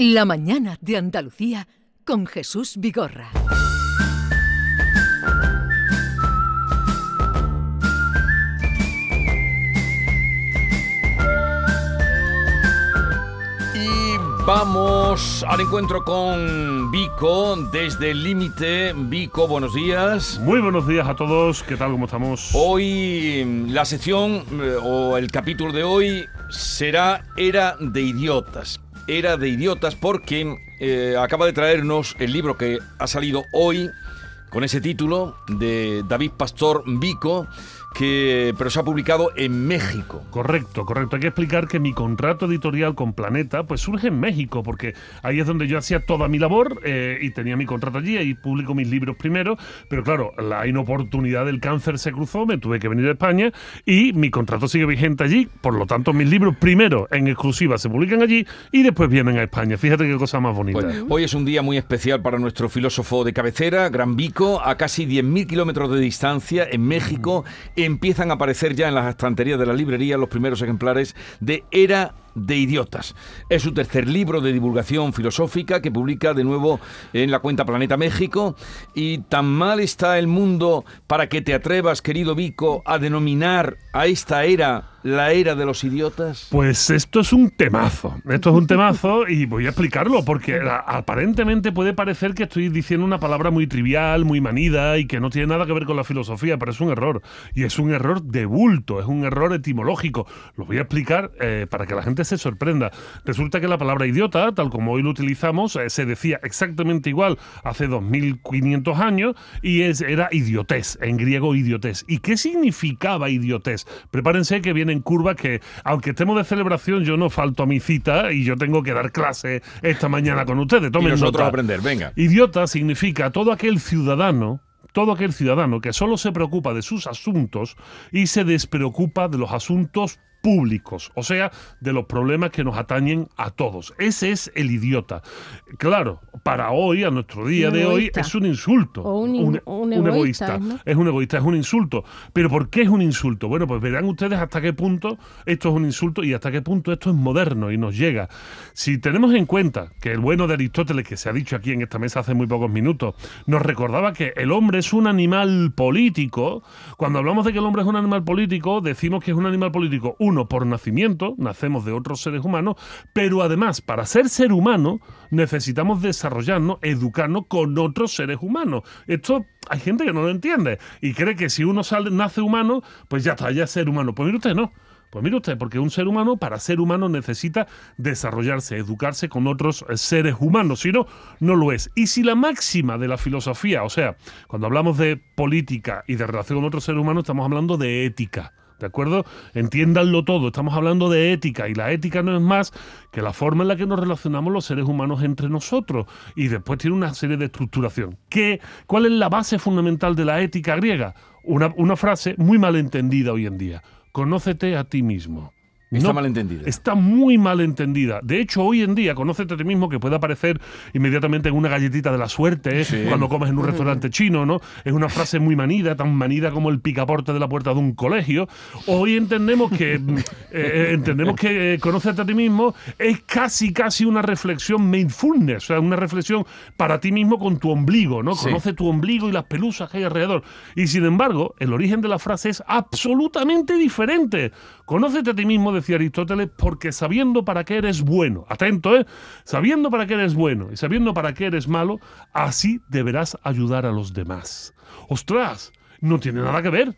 La mañana de Andalucía con Jesús Vigorra. Y vamos al encuentro con Vico desde el límite. Vico, buenos días. Muy buenos días a todos, ¿qué tal? ¿Cómo estamos? Hoy la sección eh, o el capítulo de hoy será Era de Idiotas. Era de Idiotas porque eh, acaba de traernos el libro que ha salido hoy con ese título de David Pastor Vico, que, pero se ha publicado en México. Correcto, correcto. Hay que explicar que mi contrato editorial con Planeta pues surge en México, porque ahí es donde yo hacía toda mi labor eh, y tenía mi contrato allí, ahí publico mis libros primero, pero claro, la inoportunidad del cáncer se cruzó, me tuve que venir a España y mi contrato sigue vigente allí, por lo tanto mis libros primero en exclusiva se publican allí y después vienen a España. Fíjate qué cosa más bonita. Pues, hoy es un día muy especial para nuestro filósofo de cabecera, Gran Vico, a casi 10.000 kilómetros de distancia, en México, empiezan a aparecer ya en las estanterías de la librería los primeros ejemplares de Era de Idiotas. Es su tercer libro de divulgación filosófica que publica de nuevo en la cuenta Planeta México. Y tan mal está el mundo para que te atrevas, querido Vico, a denominar a esta era la era de los idiotas? Pues esto es un temazo. Esto es un temazo y voy a explicarlo porque aparentemente puede parecer que estoy diciendo una palabra muy trivial, muy manida y que no tiene nada que ver con la filosofía, pero es un error. Y es un error de bulto, es un error etimológico. Lo voy a explicar eh, para que la gente se sorprenda. Resulta que la palabra idiota, tal como hoy lo utilizamos, eh, se decía exactamente igual hace 2500 años y es, era idiotés, en griego idiotés. ¿Y qué significaba idiotés? Prepárense que viene en curva que, aunque estemos de celebración, yo no falto a mi cita y yo tengo que dar clase esta mañana con ustedes. Tomen y nosotros nota. aprender, venga. Idiota significa todo aquel ciudadano todo aquel ciudadano que solo se preocupa de sus asuntos y se despreocupa de los asuntos públicos, o sea, de los problemas que nos atañen a todos. Ese es el idiota. Claro, para hoy, a nuestro día Un de hoy, es un insulto. O un un egoísta, ¿no? Es un egoísta, es un insulto. Pero ¿por qué es un insulto? Bueno, pues verán ustedes hasta qué punto esto es un insulto y hasta qué punto esto es moderno y nos llega. Si tenemos en cuenta que el bueno de Aristóteles, que se ha dicho aquí en esta mesa hace muy pocos minutos, nos recordaba que el hombre es un animal político, cuando hablamos de que el hombre es un animal político, decimos que es un animal político, uno, por nacimiento, nacemos de otros seres humanos, pero además, para ser ser humano, necesitamos desarrollarnos, educarnos con otros seres humanos. Esto hay gente que no lo entiende y cree que si uno sale, nace humano, pues ya está, ya es ser humano. Pues mire usted, no. Pues mire usted, porque un ser humano, para ser humano, necesita desarrollarse, educarse con otros eh, seres humanos, si no, no lo es. Y si la máxima de la filosofía, o sea, cuando hablamos de política y de relación con otros seres humanos, estamos hablando de ética. ¿De acuerdo? Entiéndanlo todo, estamos hablando de ética y la ética no es más que la forma en la que nos relacionamos los seres humanos entre nosotros y después tiene una serie de estructuración. ¿Qué, ¿Cuál es la base fundamental de la ética griega? Una, una frase muy mal entendida hoy en día. Conócete a ti mismo. Está No, mal entendida. Está muy mal entendida. De hecho, hoy en día, conócete a ti mismo, que puede aparecer inmediatamente en una galletita de la suerte, ¿eh? Sí. cuando comes en un restaurante chino, ¿no? Es una frase muy manida, tan manida como el picaporte de la puerta de un colegio. Hoy entendemos que mm, eh, entendemos que eh, conócete a ti mismo es casi, casi una reflexión mindfulness, o sea, una reflexión para ti mismo con tu ombligo, ¿no? Sí. Conoce tu ombligo y las pelusas que hay alrededor. Y sin embargo, el origen de la frase es absolutamente diferente. Conócete a ti mismo, decía Aristóteles, porque sabiendo para qué eres bueno, atento, ¿eh? Sabiendo para qué eres bueno y sabiendo para qué eres malo, así deberás ayudar a los demás. ¡Ostras! No tiene nada que ver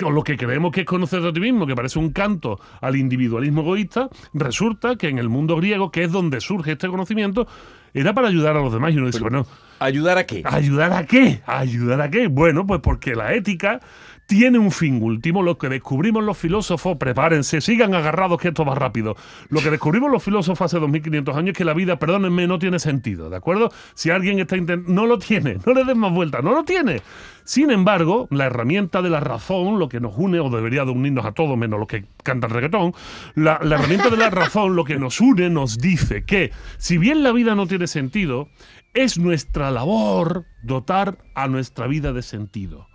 con lo que creemos que es conocerte a ti mismo, que parece un canto al individualismo egoísta, resulta que en el mundo griego, que es donde surge este conocimiento, era para ayudar a los demás. Y uno dice, bueno, ¿Ayudar a qué? ¿Ayudar a qué? ¿Ayudar a qué? Bueno, pues porque la ética tiene un fin último. Lo que descubrimos los filósofos, prepárense, sigan agarrados que esto va rápido. Lo que descubrimos los filósofos hace 2500 años es que la vida, perdónenme, no tiene sentido, ¿de acuerdo? Si alguien está intentando... No lo tiene, no le des más vueltas, no lo tiene. Sin embargo, la herramienta de la razón, lo que nos une, o debería de unirnos a todos, menos los que cantan reggaetón, la, la herramienta de la razón, lo que nos une, nos dice que, si bien la vida no tiene sentido, es nuestra labor dotar a nuestra vida de sentido.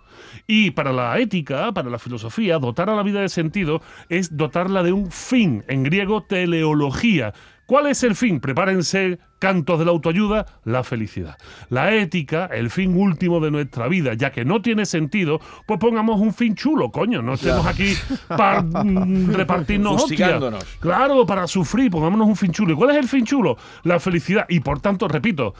Y para la ética, para la filosofía, dotar a la vida de sentido es dotarla de un fin, en griego teleología, ¿Cuál es el fin? Prepárense cantos de la autoayuda, la felicidad. La ética, el fin último de nuestra vida, ya que no tiene sentido, pues pongamos un fin chulo, coño, no estemos aquí para mm, repartirnos hostias. Claro, para sufrir, pongámonos un fin chulo. ¿Y cuál es el fin chulo? La felicidad. Y por tanto, repito,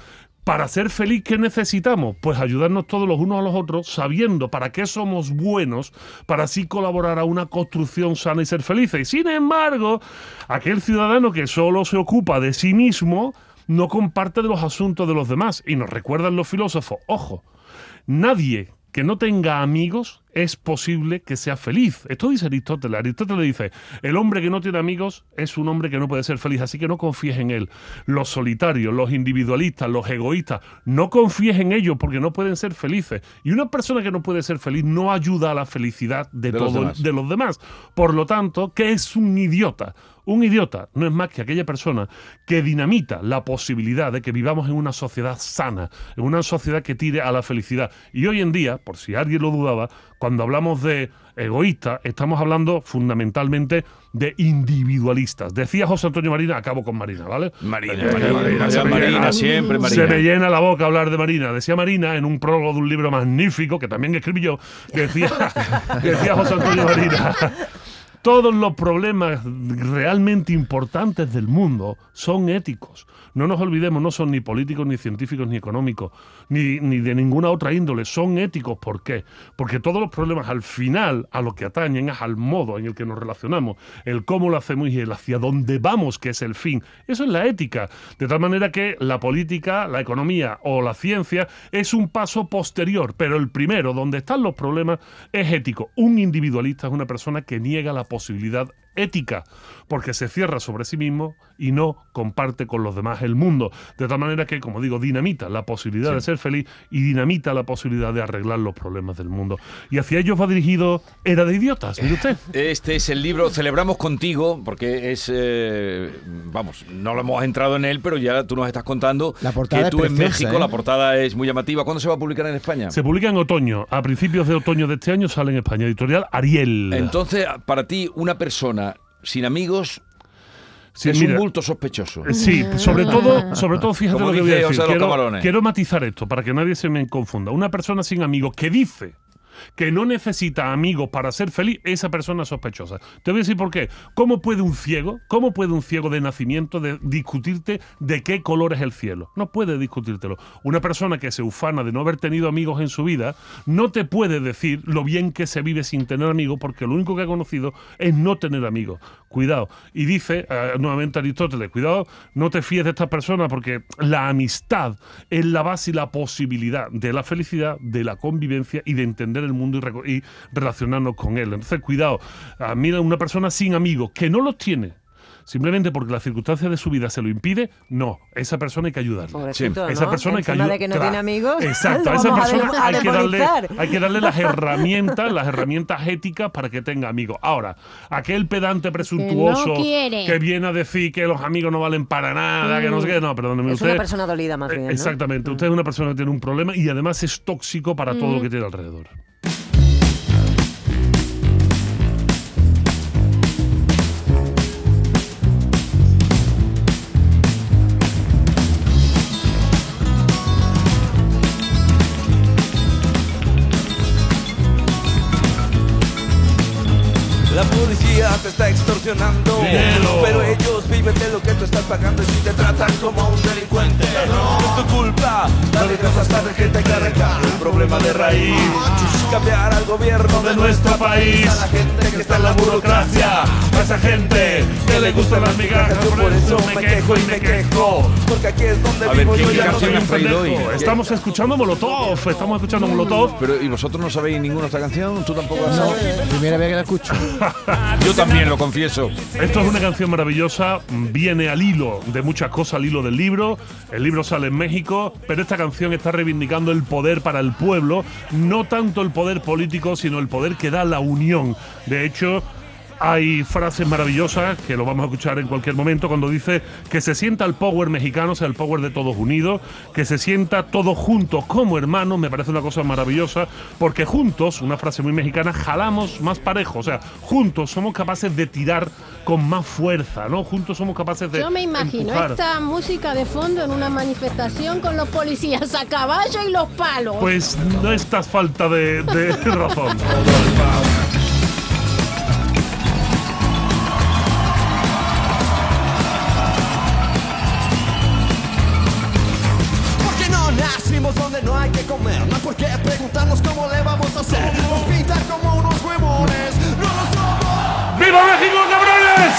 para ser feliz, ¿qué necesitamos? Pues ayudarnos todos los unos a los otros, sabiendo para qué somos buenos, para así colaborar a una construcción sana y ser felices. Y sin embargo, aquel ciudadano que solo se ocupa de sí mismo, no comparte de los asuntos de los demás. Y nos recuerdan los filósofos, ojo, nadie que no tenga amigos es posible que sea feliz. Esto dice Aristóteles. Aristóteles dice, el hombre que no tiene amigos es un hombre que no puede ser feliz, así que no confíes en él. Los solitarios, los individualistas, los egoístas, no confíes en ellos porque no pueden ser felices. Y una persona que no puede ser feliz no ayuda a la felicidad de, todos de los demás. Por lo tanto, ¿qué es un idiota? Un idiota no es más que aquella persona que dinamita la posibilidad de que vivamos en una sociedad sana, en una sociedad que tire a la felicidad. Y hoy en día, por si alguien lo dudaba, cuando hablamos de egoístas, estamos hablando fundamentalmente de individualistas. Decía José Antonio Marina, acabo con Marina, ¿vale? Marina, Marina, Marina, Marina, siempre Marina. Se me llena la boca hablar de Marina. Decía Marina en un prólogo de un libro magnífico que también escribí yo, decía, decía José Antonio Marina todos los problemas realmente importantes del mundo son éticos. No nos olvidemos, no son ni políticos, ni científicos, ni económicos, ni, ni, de ninguna otra índole. Son éticos. ¿Por qué? Porque todos los problemas al final a lo que atañen es al modo en el que nos relacionamos, el cómo lo hacemos y el hacia dónde vamos, que es el fin. Eso es la ética. De tal manera que la política, la economía o la ciencia es un paso posterior, pero el primero, donde están los problemas, es ético. Un individualista es una persona que niega la posibilidad ética, porque se cierra sobre sí mismo y no comparte con los demás el mundo. De tal manera que, como digo, dinamita la posibilidad de ser feliz y dinamita la posibilidad de arreglar los problemas del mundo. Y hacia ellos va dirigido Era de Idiotas, mire usted. Este es el libro, celebramos contigo, porque es, eh, vamos, no lo hemos entrado en él, pero ya tú nos estás contando la portada que tú en México, ¿eh? la portada es muy llamativa. ¿Cuándo se va a publicar en España? Se publica en otoño, a principios de otoño de este año sale en España, editorial Ariel. Entonces, para ti, una persona sin amigos es un bulto sospechoso. Eh, sí, sobre todo, sobre todo fíjate lo que voy a decir. Quiero, quiero, matizar esto para que nadie se me confunda. Una persona sin amigos que dice que no necesita amigos para ser feliz, esa persona es sospechosa. Te voy a decir por qué. ¿Cómo puede un ciego, cómo puede un ciego de nacimiento discutirte de qué color es el cielo? No puede discutírtelo. Una persona que se ufana de no haber tenido amigos en su vida, no te puede decir lo bien que se vive sin tener amigos, porque lo único que ha conocido es no tener amigos. Cuidado. Y dice eh, nuevamente Aristóteles, cuidado, no te fíes de estas personas porque la amistad es la base y la posibilidad de la felicidad, de la convivencia y de entender el mundo y, relacionarnos con él. Entonces, cuidado, ah, mira una persona sin amigos que no los tiene simplemente porque la circunstancia de su vida se lo impide, no, esa persona hay que ayudarle. Esa persona hay que ayudarle. de que no tiene amigos. Exacto, a esa persona hay, que darle, hay que darle las herramientas, las herramientas éticas para que tenga amigos. Ahora, aquel pedante presuntuoso que, viene a decir que los amigos no valen para nada, que no sé qué, no, perdóneme es una persona dolida más bien. Exactamente, usted es una persona que tiene un problema y además es tóxico para todo lo que tiene alrededor. Te está extorsionando. Pero ellos viven de lo que tú estás pagando y si te tratan como un delincuente, no es tu culpa. Dale cosas tarde que te arrancar el problema de raíz. Cambiar al gobierno de nuestro país. A la gente que está en la burocracia. A esa gente que le gustan las migajas. Yo por eso me quejo y me quejo. Porque aquí es donde vivo yo ya no soy un Estamos escuchando Molotov. Estamos escuchando Molotov. Pero ¿y vosotros no sabéis ninguna esta canción? ¿Tú tampoco la sabes? primera vez que la escucho. yo también lo confieso. Esto es una canción maravillosa, viene al hilo de muchas cosas, al hilo del libro. El libro sale en México, pero esta canción está reivindicando el poder para el pueblo, no tanto el poder político, sino el poder que da la unión. De hecho, hay frases maravillosas que lo vamos a escuchar en cualquier momento cuando dice que se sienta el power mexicano, o sea, el power de todos unidos, que se sienta todos juntos como hermanos, me parece una cosa maravillosa, porque juntos, una frase muy mexicana, jalamos más parejo, o sea, juntos somos capaces de tirar con más fuerza, ¿no? Juntos somos capaces de Yo me imagino empujar. esta música de fondo en una manifestación con los policías a caballo y los palos. Pues no estás falta de, de razón. Hay que comer. No hay por qué preguntarnos cómo le vamos a hacer. Nos pintan como unos huevones. No lo somos. ¡Viva México, cabrones!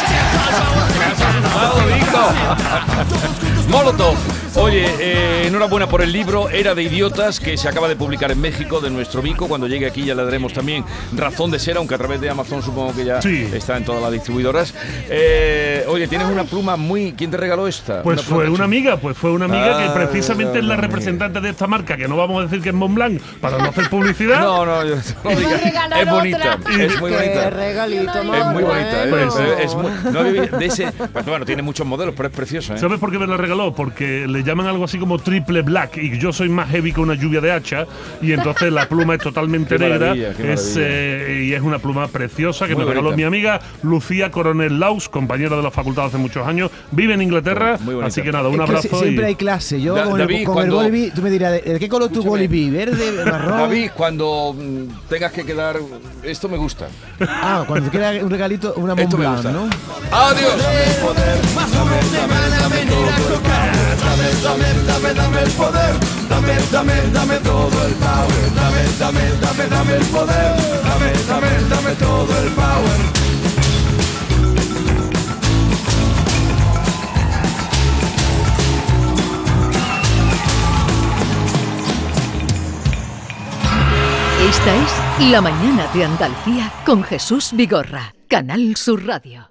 Molotov. Oye, eh, enhorabuena por el libro Era de Idiotas que se acaba de publicar en México de nuestro Vico. Cuando llegue aquí ya le daremos también razón de ser, aunque a través de Amazon supongo que ya Sí. está en todas las distribuidoras. Eh, oye, tienes una pluma muy. ¿Quién te regaló esta? Pues pluma fue una amiga, pues fue una amiga Ah, que precisamente es la una representante de esta marca, que no vamos a decir que es Montblanc para no hacer publicidad. No, no, yo- no regalar Es bonita, es muy bonita. regalito, Es muy bonita, ¿eh? Pues, Pero es muy- no había- de ese, pues, bueno, tiene muchos modelos, pero es preciosa. ¿eh? ¿Sabes por qué me la regaló? Porque le llaman algo así como triple black y yo soy más heavy que una lluvia de hacha y entonces la pluma es totalmente Qué negra es, eh, y es una pluma preciosa que Muy me regaló bonita. mi amiga Lucía Coronel Laus, compañera de la facultad hace muchos años, vive en Inglaterra, Muy así que nada, un Es abrazo si- siempre y- hay clase. Yo Da- con, David, el, con cuando- el boliví, tú me dirás, ¿de qué color tu boliví? ¿Verde, marrón? David, cuando mm, tengas que quedar, esto me gusta. Ah, cuando te queda un regalito, una gusta. ¿no? Adiós. Dame, dame, dame, dame el poder. Dame, dame, dame todo el power. Dame, dame, dame, dame el poder. Dame, dame, dame todo el power. Esta es La Mañana de Andalucía con Jesús Vigorra, Canal Sur Radio.